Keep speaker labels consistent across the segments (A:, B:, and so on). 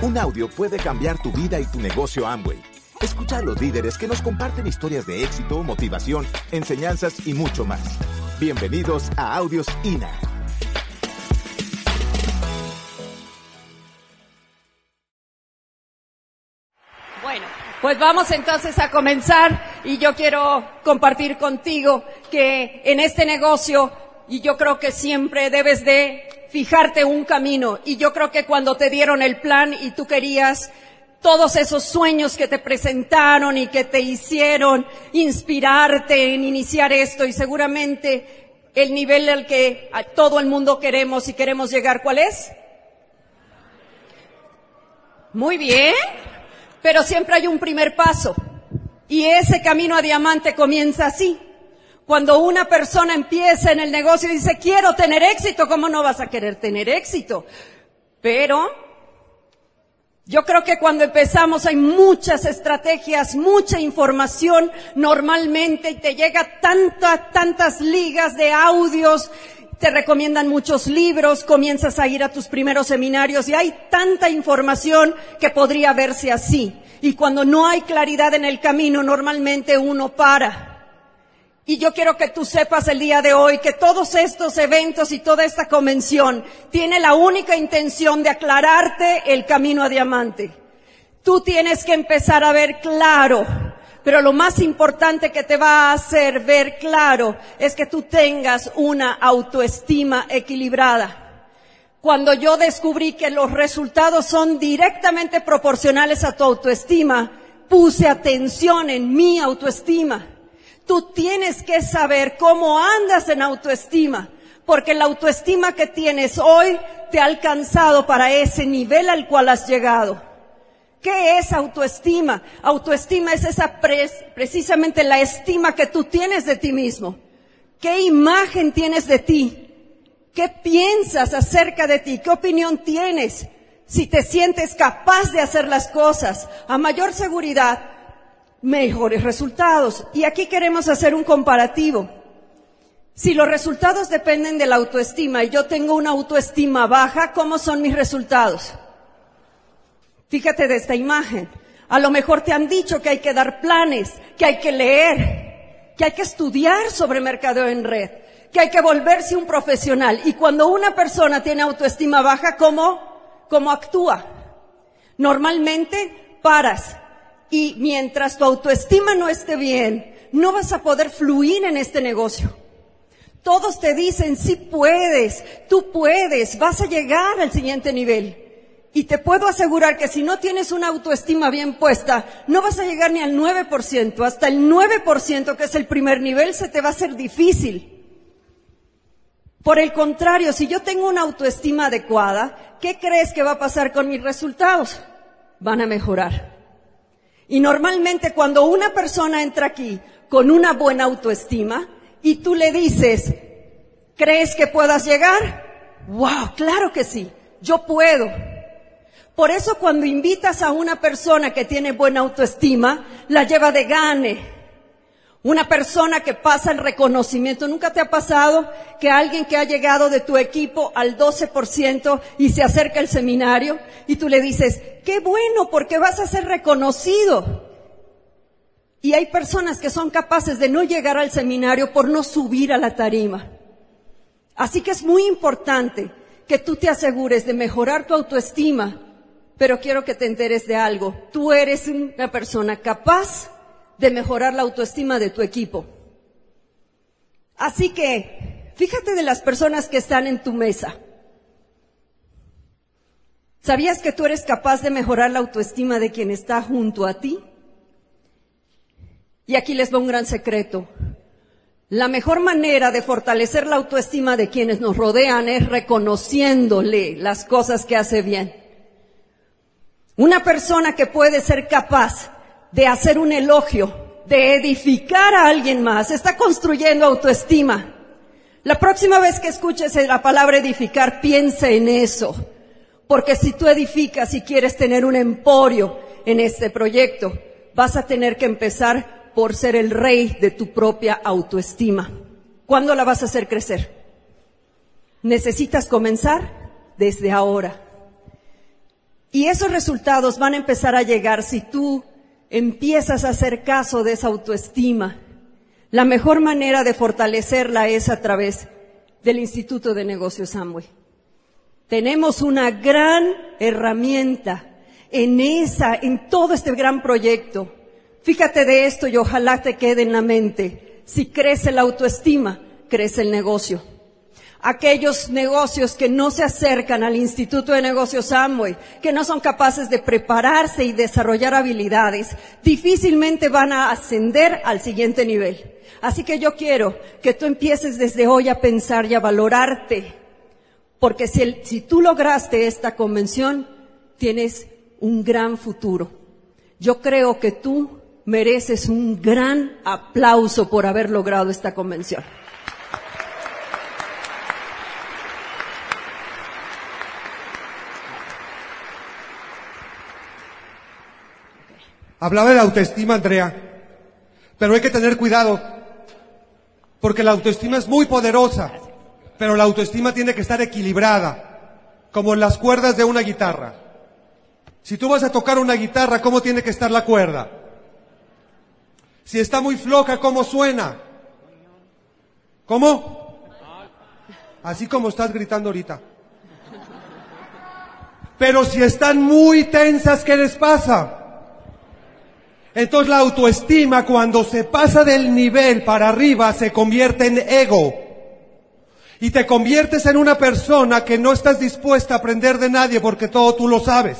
A: Un audio puede cambiar tu vida y tu negocio Amway. Escucha a los líderes que nos comparten historias de éxito, motivación, enseñanzas y mucho más. Bienvenidos a Audios INA.
B: Bueno, pues vamos entonces a comenzar y yo quiero compartir contigo que en este negocio, y yo creo que siempre debes de fijarte un camino, y yo creo que cuando te dieron el plan y tú querías todos esos sueños que te presentaron y que te hicieron inspirarte en iniciar esto y seguramente el nivel al que a todo el mundo queremos y queremos llegar, ¿cuál es? Muy bien, pero siempre hay un primer paso y ese camino a diamante comienza así. Cuando una persona empieza en el negocio y dice, quiero tener éxito, ¿cómo no vas a querer tener éxito? Pero yo creo que cuando empezamos hay muchas estrategias, mucha información normalmente y te llega tantas, tantas ligas de audios, te recomiendan muchos libros, comienzas a ir a tus primeros seminarios y hay tanta información que podría verse así. Y cuando no hay claridad en el camino, normalmente uno para. Y yo quiero que tú sepas el día de hoy que todos estos eventos y toda esta convención tiene la única intención de aclararte el camino a diamante. Tú tienes que empezar a ver claro, pero lo más importante que te va a hacer ver claro es que tú tengas una autoestima equilibrada. Cuando yo descubrí que los resultados son directamente proporcionales a tu autoestima, puse atención en mi autoestima. Tú tienes que saber cómo andas en autoestima, porque la autoestima que tienes hoy te ha alcanzado para ese nivel al cual has llegado. ¿Qué es autoestima? Autoestima es esa precisamente la estima que tú tienes de ti mismo. ¿Qué imagen tienes de ti? ¿Qué piensas acerca de ti? ¿Qué opinión tienes? Si te sientes capaz de hacer las cosas, a mayor seguridad, mejores resultados. Y aquí queremos hacer un comparativo. Si los resultados dependen de la autoestima y yo tengo una autoestima baja, ¿cómo son mis resultados? Fíjate de esta imagen. A lo mejor te han dicho que hay que dar planes, que hay que leer, que hay que estudiar sobre mercadeo en red, que hay que volverse un profesional. Y cuando una persona tiene autoestima baja, ¿cómo, cómo actúa? Normalmente paras, y mientras tu autoestima no esté bien, no vas a poder fluir en este negocio. Todos te dicen, sí puedes, tú puedes, vas a llegar al siguiente nivel. Y te puedo asegurar que si no tienes una autoestima bien puesta, no vas a llegar ni al 9%. Hasta el 9%, que es el primer nivel, se te va a hacer difícil. Por el contrario, si yo tengo una autoestima adecuada, ¿qué crees que va a pasar con mis resultados? Van a mejorar. Y normalmente cuando una persona entra aquí con una buena autoestima y tú le dices, ¿crees que puedas llegar? Wow, claro que sí, yo puedo. Por eso cuando invitas a una persona que tiene buena autoestima, la lleva de gane, una persona que pasa el reconocimiento. ¿Nunca te ha pasado que alguien que ha llegado de tu equipo al 12% y se acerca al seminario y tú le dices, qué bueno porque vas a ser reconocido? Y hay personas que son capaces de no llegar al seminario por no subir a la tarima. Así que es muy importante que tú te asegures de mejorar tu autoestima, pero quiero que te enteres de algo. Tú eres una persona capaz de mejorar la autoestima de tu equipo. Así que, fíjate de las personas que están en tu mesa. ¿Sabías que tú eres capaz de mejorar la autoestima de quien está junto a ti? Y aquí les va un gran secreto. La mejor manera de fortalecer la autoestima de quienes nos rodean es reconociéndole las cosas que hace bien. Una persona que puede ser capaz de hacer un elogio, de edificar a alguien más, está construyendo autoestima. La próxima vez que escuches la palabra edificar, piensa en eso. Porque si tú edificas y quieres tener un emporio en este proyecto, vas a tener que empezar por ser el rey de tu propia autoestima. ¿Cuándo la vas a hacer crecer? Necesitas comenzar desde ahora. Y esos resultados van a empezar a llegar si tú empiezas a hacer caso de esa autoestima. La mejor manera de fortalecerla es a través del Instituto de Negocios Amway. Tenemos una gran herramienta en esa, en todo este gran proyecto. Fíjate de esto y ojalá te quede en la mente. Si crece la autoestima, crece el negocio. Aquellos negocios que no se acercan al Instituto de Negocios Amway, que no son capaces de prepararse y desarrollar habilidades, difícilmente van a ascender al siguiente nivel. Así que yo quiero que tú empieces desde hoy a pensar y a valorarte, porque si, si tú lograste esta convención, tienes un gran futuro. Yo creo que tú mereces un gran aplauso por haber logrado esta convención.
C: Hablaba de la autoestima, Andrea, pero hay que tener cuidado, porque la autoestima es muy poderosa, pero la autoestima tiene que estar equilibrada, como las cuerdas de una guitarra. Si tú vas a tocar una guitarra, ¿cómo tiene que estar la cuerda? Si está muy floja, ¿cómo suena? ¿Cómo? Así como estás gritando ahorita. Pero si están muy tensas, ¿qué les pasa? Entonces la autoestima cuando se pasa del nivel para arriba se convierte en ego. Y te conviertes en una persona que no estás dispuesta a aprender de nadie porque todo tú lo sabes.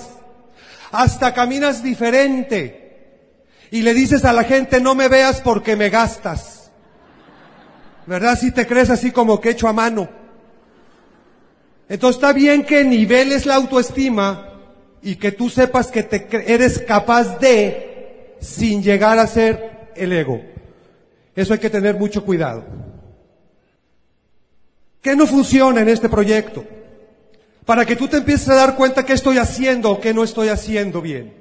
C: Hasta caminas diferente. Y le dices a la gente, no me veas porque me gastas. ¿Verdad? Si te crees así como que hecho a mano. Entonces está bien que niveles la autoestima y que tú sepas que te eres capaz de sin llegar a ser el ego. Eso hay que tener mucho cuidado. ¿Qué no funciona en este proyecto? Para que tú te empieces a dar cuenta qué estoy haciendo o qué no estoy haciendo bien.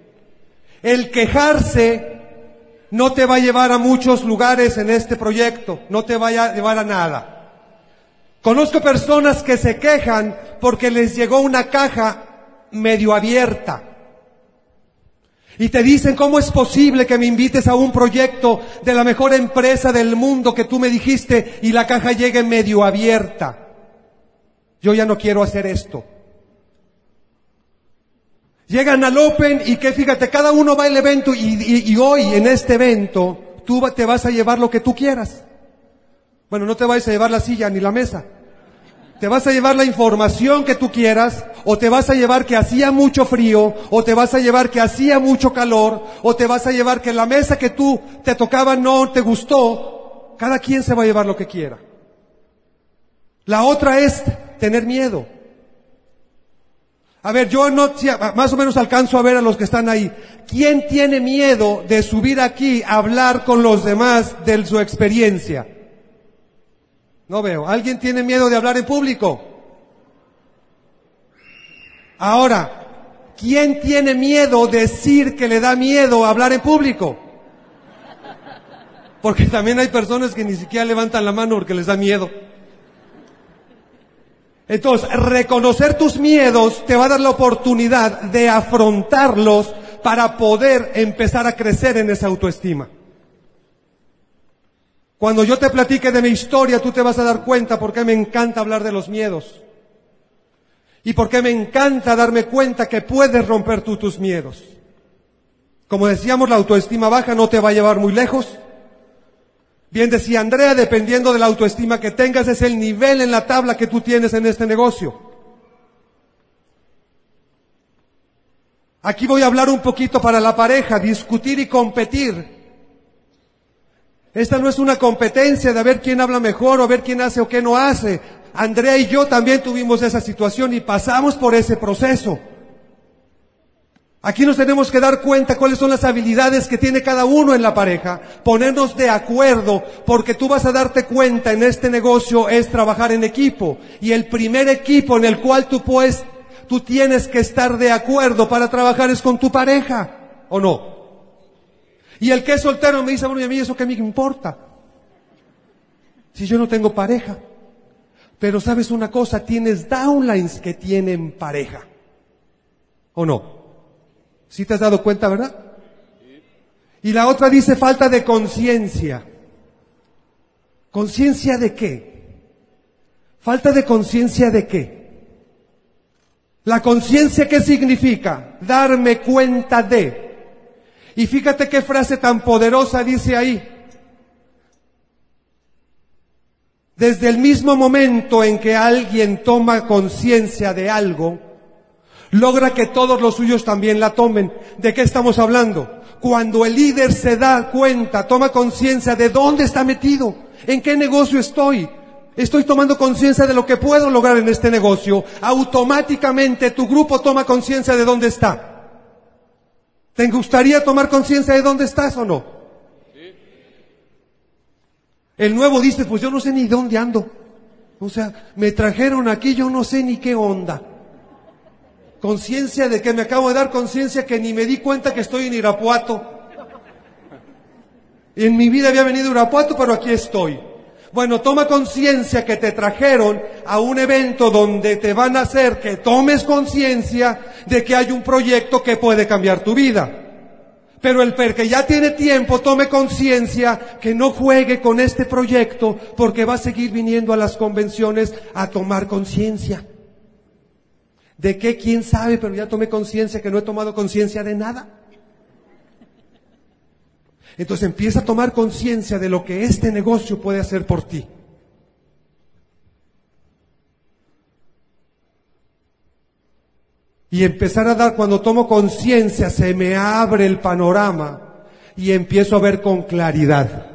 C: El quejarse no te va a llevar a muchos lugares en este proyecto, no te va a llevar a nada. Conozco personas que se quejan porque les llegó una caja medio abierta. Y te dicen, ¿cómo es posible que me invites a un proyecto de la mejor empresa del mundo que tú me dijiste y la caja llegue medio abierta? Yo ya no quiero hacer esto. Llegan al Open y que fíjate, cada uno va al evento y, hoy en este evento tú te vas a llevar lo que tú quieras. Bueno, no te vas a llevar la silla ni la mesa. Te vas a llevar la información que tú quieras, o te vas a llevar que hacía mucho frío, o te vas a llevar que hacía mucho calor, o te vas a llevar que la mesa que tú te tocaba no te gustó. Cada quien se va a llevar lo que quiera. La otra es tener miedo. A ver, yo no, más o menos alcanzo a ver a los que están ahí. ¿Quién tiene miedo de subir aquí a hablar con los demás de su experiencia? No veo. ¿Alguien tiene miedo de hablar en público? Ahora, ¿quién tiene miedo decir que le da miedo hablar en público? Porque también hay personas que ni siquiera levantan la mano porque les da miedo. Entonces, reconocer tus miedos te va a dar la oportunidad de afrontarlos para poder empezar a crecer en esa autoestima. Cuando yo te platique de mi historia, tú te vas a dar cuenta por qué me encanta hablar de los miedos. Y por qué me encanta darme cuenta que puedes romper tú tus miedos. Como decíamos, la autoestima baja no te va a llevar muy lejos. Bien decía Andrea, dependiendo de la autoestima que tengas, es el nivel en la tabla que tú tienes en este negocio. Aquí voy a hablar un poquito para la pareja, discutir y competir esta no es una competencia de ver quién habla mejor o ver quién hace o qué no hace. Andrea y yo también tuvimos esa situación y pasamos por ese proceso. Aquí nos tenemos que dar cuenta cuáles son las habilidades que tiene cada uno en la pareja, ponernos de acuerdo, porque tú vas a darte cuenta en este negocio es trabajar en equipo. Y el primer equipo en el cual tú puedes, tú tienes que estar de acuerdo para trabajar es con tu pareja, ¿o no? Y el que es soltero me dice, bueno, y a mí eso qué me importa. Si yo no tengo pareja. Pero sabes una cosa, tienes downlines que tienen pareja. ¿O no? ¿Sí te has dado cuenta, verdad? Y la otra dice falta de conciencia. ¿Conciencia de qué? Falta de conciencia de qué? La conciencia, ¿qué significa? Darme cuenta de. Y fíjate qué frase tan poderosa dice ahí. Desde el mismo momento en que alguien toma conciencia de algo, logra que todos los suyos también la tomen. ¿De qué estamos hablando? Cuando el líder se da cuenta, toma conciencia de dónde está metido, en qué negocio estoy, estoy tomando conciencia de lo que puedo lograr en este negocio, automáticamente tu grupo toma conciencia de dónde está. ¿Te gustaría tomar conciencia de dónde estás o no? El nuevo dice, pues yo no sé ni dónde ando. O sea, me trajeron aquí, yo no sé ni qué onda. Conciencia de que me acabo de dar conciencia que ni me di cuenta que estoy en Irapuato. En mi vida había venido a Irapuato, pero aquí estoy. Bueno, toma conciencia que te trajeron a un evento donde te van a hacer que tomes conciencia de que hay un proyecto que puede cambiar tu vida. Pero el per que ya tiene tiempo tome conciencia que no juegue con este proyecto porque va a seguir viniendo a las convenciones a tomar conciencia. ¿De qué? ¿Quién sabe? Pero ya tomé conciencia que no he tomado conciencia de nada. Entonces empieza a tomar conciencia de lo que este negocio puede hacer por ti. Y empezar a dar, cuando tomo conciencia, se me abre el panorama y empiezo a ver con claridad.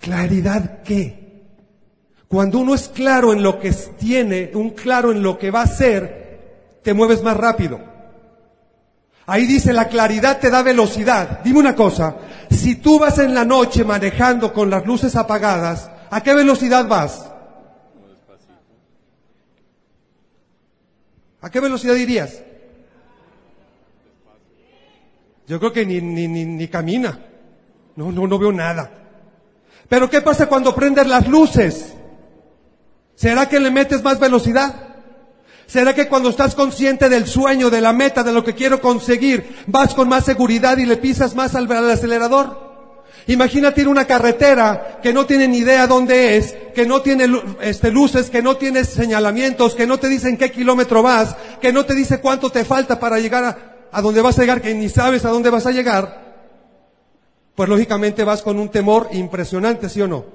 C: ¿Claridad qué? Cuando uno es claro en lo que tiene, un claro en lo que va a ser, te mueves más rápido. Ahí dice, la claridad te da velocidad. Dime una cosa, si tú vas en la noche manejando con las luces apagadas, ¿a qué velocidad vas? ¿A qué velocidad irías? Yo creo que ni, ni, ni, ni camina. No, no, no veo nada. Pero ¿qué pasa cuando prendes las luces? ¿Será que le metes más velocidad? ¿Será que cuando estás consciente del sueño, de la meta, de lo que quiero conseguir, vas con más seguridad y le pisas más al, acelerador? Imagínate ir una carretera que no tiene ni idea dónde es, que no tiene este, luces, que no tiene señalamientos, que no te dicen qué kilómetro vas, que no te dice cuánto te falta para llegar a, a dónde vas a llegar, que ni sabes a dónde vas a llegar. Pues lógicamente vas con un temor impresionante, ¿sí o no?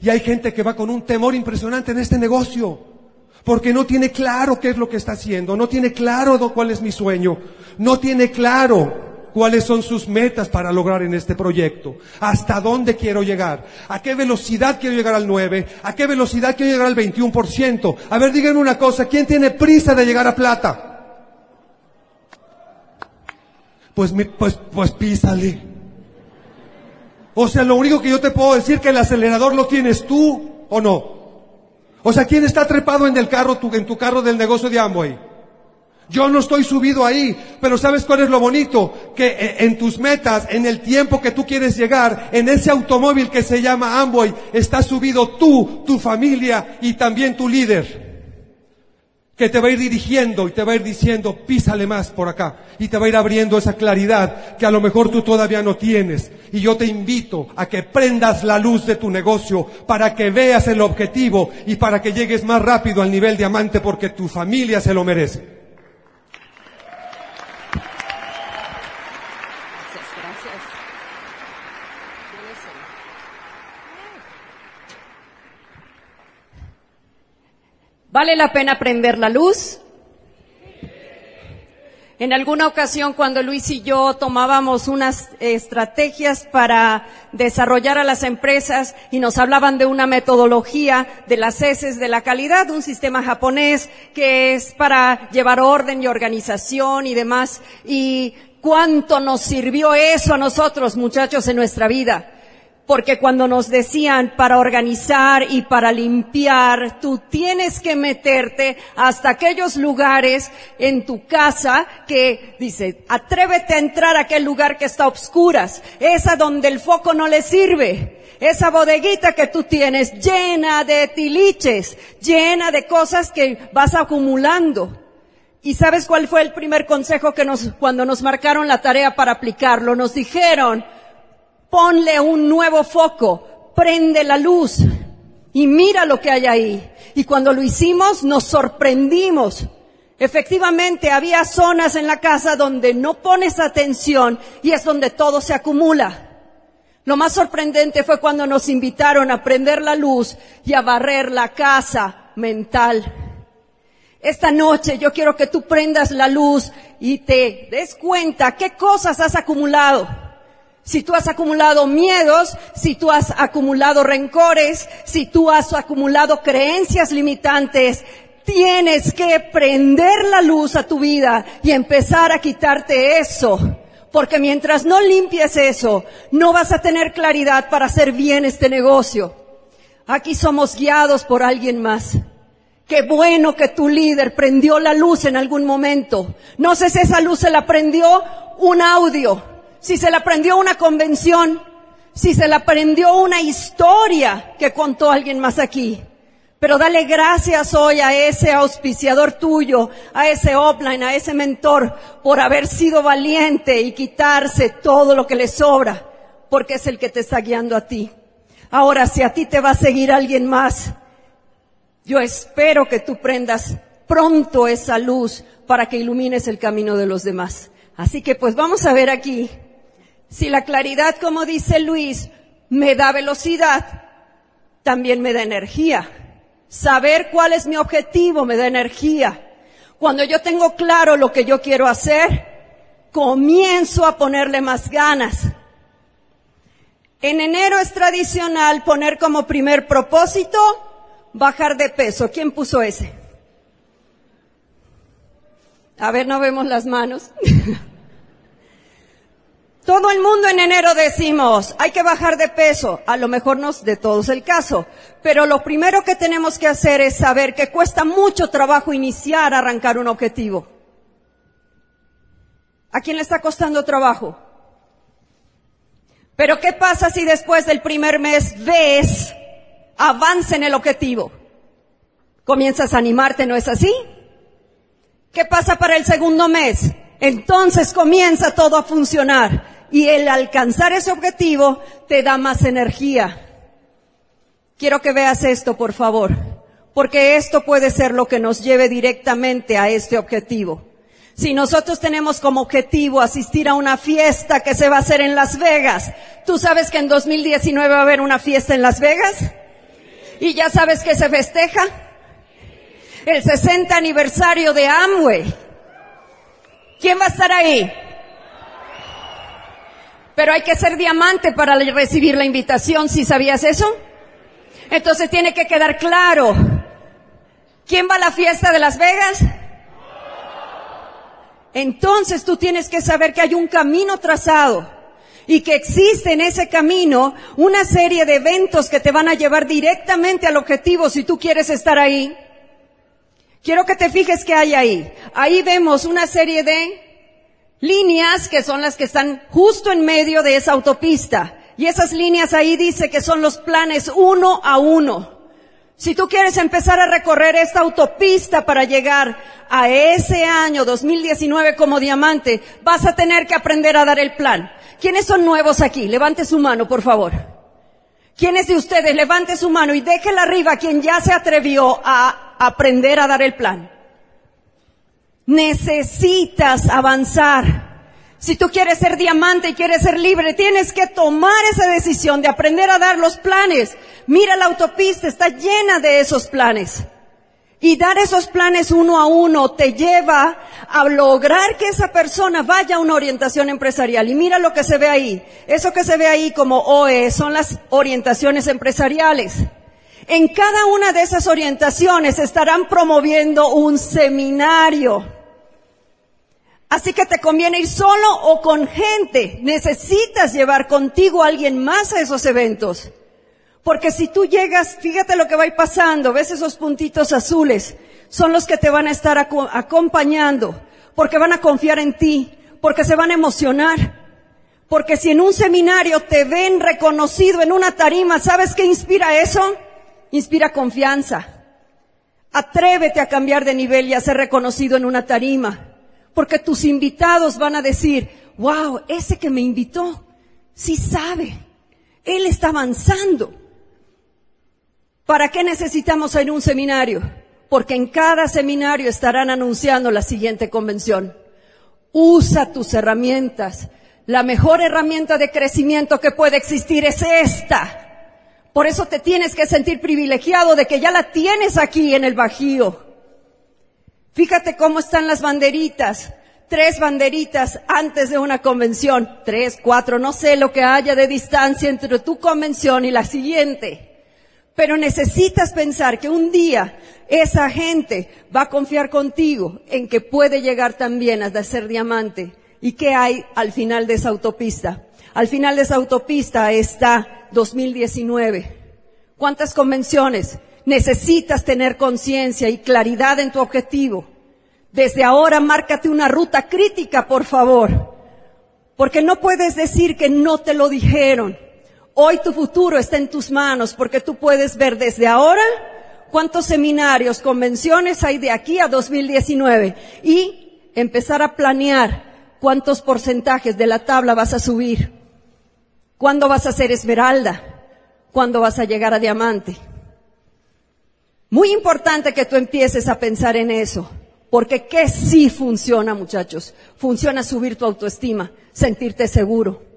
C: Y hay gente que va con un temor impresionante en este negocio, porque no tiene claro qué es lo que está haciendo, no tiene claro cuál es mi sueño, no tiene claro cuáles son sus metas para lograr en este proyecto, hasta dónde quiero llegar, a qué velocidad quiero llegar al 9, a qué velocidad quiero llegar al 21%. A ver, díganme una cosa, ¿quién tiene prisa de llegar a plata? Pues, pues, pues písale. O sea, lo único que yo te puedo decir que el acelerador lo tienes tú o no. O sea, ¿quién está trepado en el carro, en tu carro del negocio de Amway? Yo no estoy subido ahí, pero ¿sabes cuál es lo bonito? Que eh, en tus metas, en el tiempo que tú quieres llegar, en ese automóvil que se llama Amboy, está subido tú, tu familia y también tu líder. Que te va a ir dirigiendo y te va a ir diciendo, písale más por acá. Y te va a ir abriendo esa claridad que a lo mejor tú todavía no tienes. Y yo te invito a que prendas la luz de tu negocio para que veas el objetivo y para que llegues más rápido al nivel diamante porque tu familia se lo merece.
B: ¿Vale la pena prender la luz? En alguna ocasión cuando Luis y yo tomábamos unas estrategias para desarrollar a las empresas y nos hablaban de una metodología de las heces de la calidad, un sistema japonés que es para llevar orden y organización y demás. Y cuánto nos sirvió eso a nosotros, muchachos, en nuestra vida porque cuando nos decían para organizar y para limpiar, tú tienes que meterte hasta aquellos lugares en tu casa que dice, atrévete a entrar a aquel lugar que está a obscuras, esa donde el foco no le sirve, esa bodeguita que tú tienes llena de tiliches, llena de cosas que vas acumulando. ¿Y sabes cuál fue el primer consejo que nos, cuando nos marcaron la tarea para aplicarlo? Nos dijeron, ponle un nuevo foco, prende la luz y mira lo que hay ahí. Y cuando lo hicimos nos sorprendimos. Efectivamente, había zonas en la casa donde no pones atención y es donde todo se acumula. Lo más sorprendente fue cuando nos invitaron a prender la luz y a barrer la casa mental. Esta noche yo quiero que tú prendas la luz y te des cuenta qué cosas has acumulado. Si tú has acumulado miedos, si tú has acumulado rencores, si tú has acumulado creencias limitantes, tienes que prender la luz a tu vida y empezar a quitarte eso. Porque mientras no limpies eso, no vas a tener claridad para hacer bien este negocio. Aquí somos guiados por alguien más. Qué bueno que tu líder prendió la luz en algún momento. No sé si esa luz se la prendió un audio, si se la prendió una convención, si se la prendió una historia que contó alguien más aquí. Pero dale gracias hoy a ese auspiciador tuyo, a ese offline, a ese mentor, por haber sido valiente y quitarse todo lo que le sobra, porque es el que te está guiando a ti. Ahora, si a ti te va a seguir alguien más, yo espero que tú prendas pronto esa luz para que ilumines el camino de los demás. Así que pues vamos a ver aquí si la claridad, como dice Luis, me da velocidad, también me da energía. Saber cuál es mi objetivo me da energía. Cuando yo tengo claro lo que yo quiero hacer, comienzo a ponerle más ganas. En enero es tradicional poner como primer propósito bajar de peso. ¿Quién puso ese? A ver, no vemos las manos. Todo el mundo en enero decimos, hay que bajar de peso. A lo mejor no es de todos el caso. Pero lo primero que tenemos que hacer es saber que cuesta mucho trabajo iniciar a arrancar un objetivo. ¿A quién le está costando trabajo? Pero ¿qué pasa si después del primer mes ves avance en el objetivo. Comienzas a animarte, ¿no es así? ¿Qué pasa para el segundo mes? Entonces comienza todo a funcionar y el alcanzar ese objetivo te da más energía. Quiero que veas esto, por favor, porque esto puede ser lo que nos lleve directamente a este objetivo. Si nosotros tenemos como objetivo asistir a una fiesta que se va a hacer en Las Vegas, ¿tú sabes que en 2019 va a haber una fiesta en Las Vegas? ¿Y ya sabes que se festeja? El 60 aniversario de Amway. ¿Quién va a estar ahí? Pero hay que ser diamante para recibir la invitación, ¿si sabías eso? Entonces tiene que quedar claro. ¿Quién va a la fiesta de Las Vegas? Entonces tú tienes que saber que hay un camino trazado y que existe en ese camino una serie de eventos que te van a llevar directamente al objetivo si tú quieres estar ahí. Quiero que te fijes que hay ahí. Ahí vemos una serie de líneas que son las que están justo en medio de esa autopista. Y esas líneas ahí dice que son los planes uno a uno. Si tú quieres empezar a recorrer esta autopista para llegar a ese año 2019 como diamante, vas a tener que aprender a dar el plan. ¿Quiénes son nuevos aquí? Levante su mano, por favor. ¿Quiénes de ustedes? Levante su mano y déjela arriba quien ya se atrevió a aprender a dar el plan. Necesitas avanzar. Si tú quieres ser diamante y quieres ser libre, tienes que tomar esa decisión de aprender a dar los planes. Mira la autopista, está llena de esos planes. Y dar esos planes uno a uno te lleva a lograr que esa persona vaya a una orientación empresarial. Y mira lo que se ve ahí. Eso que se ve ahí como OE son las orientaciones empresariales. En cada una de esas orientaciones estarán promoviendo un seminario Así que te conviene ir solo o con gente. Necesitas llevar contigo a alguien más a esos eventos. Porque si tú llegas, fíjate lo que va a ir pasando, ves esos puntitos azules, son los que te van a estar acompañando, porque van a confiar en ti, porque se van a emocionar. Porque si en un seminario te ven reconocido en una tarima, ¿sabes qué inspira eso? Inspira confianza. Atrévete a cambiar de nivel y a ser reconocido en una tarima, porque tus invitados van a decir, wow, ese que me invitó, sí sabe, él está avanzando. ¿Para qué necesitamos ir a un seminario? Porque en cada seminario estarán anunciando la siguiente convención. Usa tus herramientas. La mejor herramienta de crecimiento que puede existir es esta. Por eso te tienes que sentir privilegiado de que ya la tienes aquí en el Bajío. Fíjate cómo están las banderitas. Tres banderitas antes de una convención. Tres, cuatro, no sé lo que haya de distancia entre tu convención y la siguiente. Pero necesitas pensar que un día esa gente va a confiar contigo en que puede llegar también a ser diamante. ¿Y qué hay al final de esa autopista? Al final de esa autopista está 2019. ¿Cuántas convenciones? Necesitas tener conciencia y claridad en tu objetivo. Desde ahora márcate una ruta crítica, por favor. Porque no puedes decir que no te lo dijeron. Hoy tu futuro está en tus manos porque tú puedes ver desde ahora cuántos seminarios, convenciones hay de aquí a 2019 y empezar a planear cuántos porcentajes de la tabla vas a subir, cuándo vas a ser esmeralda, cuándo vas a llegar a diamante. Muy importante que tú empieces a pensar en eso, porque ¿qué sí funciona, muchachos? Funciona subir tu autoestima, sentirte seguro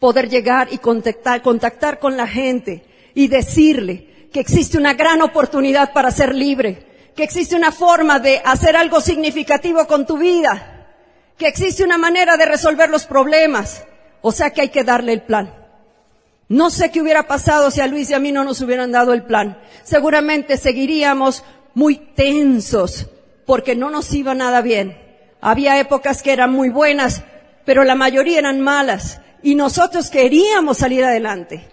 B: poder llegar y contactar, contactar con la gente y decirle que existe una gran oportunidad para ser libre, que existe una forma de hacer algo significativo con tu vida, que existe una manera de resolver los problemas, o sea que hay que darle el plan. No sé qué hubiera pasado si a Luis y a mí no nos hubieran dado el plan. Seguramente seguiríamos muy tensos porque no nos iba nada bien. Había épocas que eran muy buenas, pero la mayoría eran malas y nosotros queríamos salir adelante.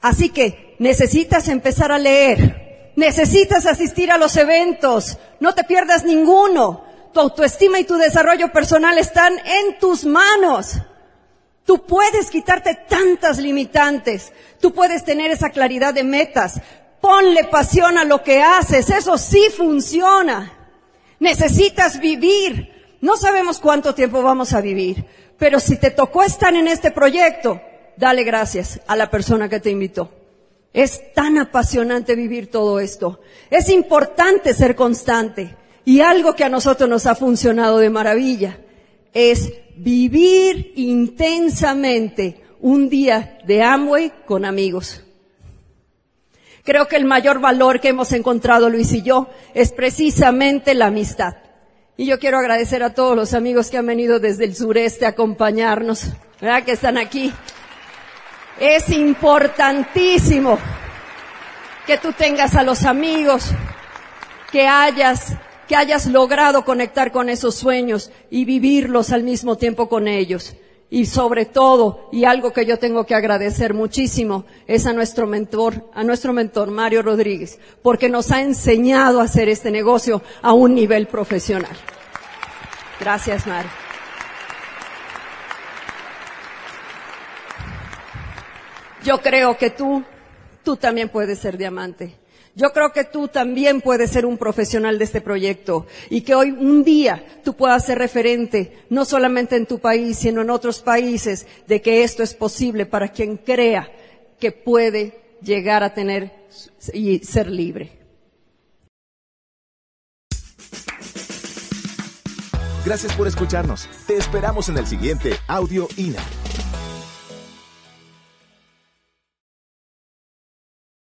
B: Así que necesitas empezar a leer, necesitas asistir a los eventos, no te pierdas ninguno. Tu autoestima y tu desarrollo personal están en tus manos. Tú puedes quitarte tantas limitantes, tú puedes tener esa claridad de metas. Ponle pasión a lo que haces, eso sí funciona. Necesitas vivir. No sabemos cuánto tiempo vamos a vivir, pero si te tocó estar en este proyecto, dale gracias a la persona que te invitó. Es tan apasionante vivir todo esto. Es importante ser constante. Y algo que a nosotros nos ha funcionado de maravilla es vivir intensamente un día de Amway con amigos. Creo que el mayor valor que hemos encontrado Luis y yo es precisamente la amistad. Y yo quiero agradecer a todos los amigos que han venido desde el sureste a acompañarnos, ¿verdad? Que están aquí. Es importantísimo que tú tengas a los amigos, que hayas, que hayas logrado conectar con esos sueños y vivirlos al mismo tiempo con ellos. Y sobre todo, y algo que yo tengo que agradecer muchísimo, es a nuestro mentor, a nuestro mentor Mario Rodríguez, porque nos ha enseñado a hacer este negocio a un nivel profesional. Gracias, Mario. Yo creo que tú, tú también puedes ser diamante. Yo creo que tú también puedes ser un profesional de este proyecto y que hoy un día tú puedas ser referente, no solamente en tu país, sino en otros países, de que esto es posible para quien crea que puede llegar a tener y ser libre.
A: Gracias por escucharnos. Te esperamos en el siguiente Audio INA.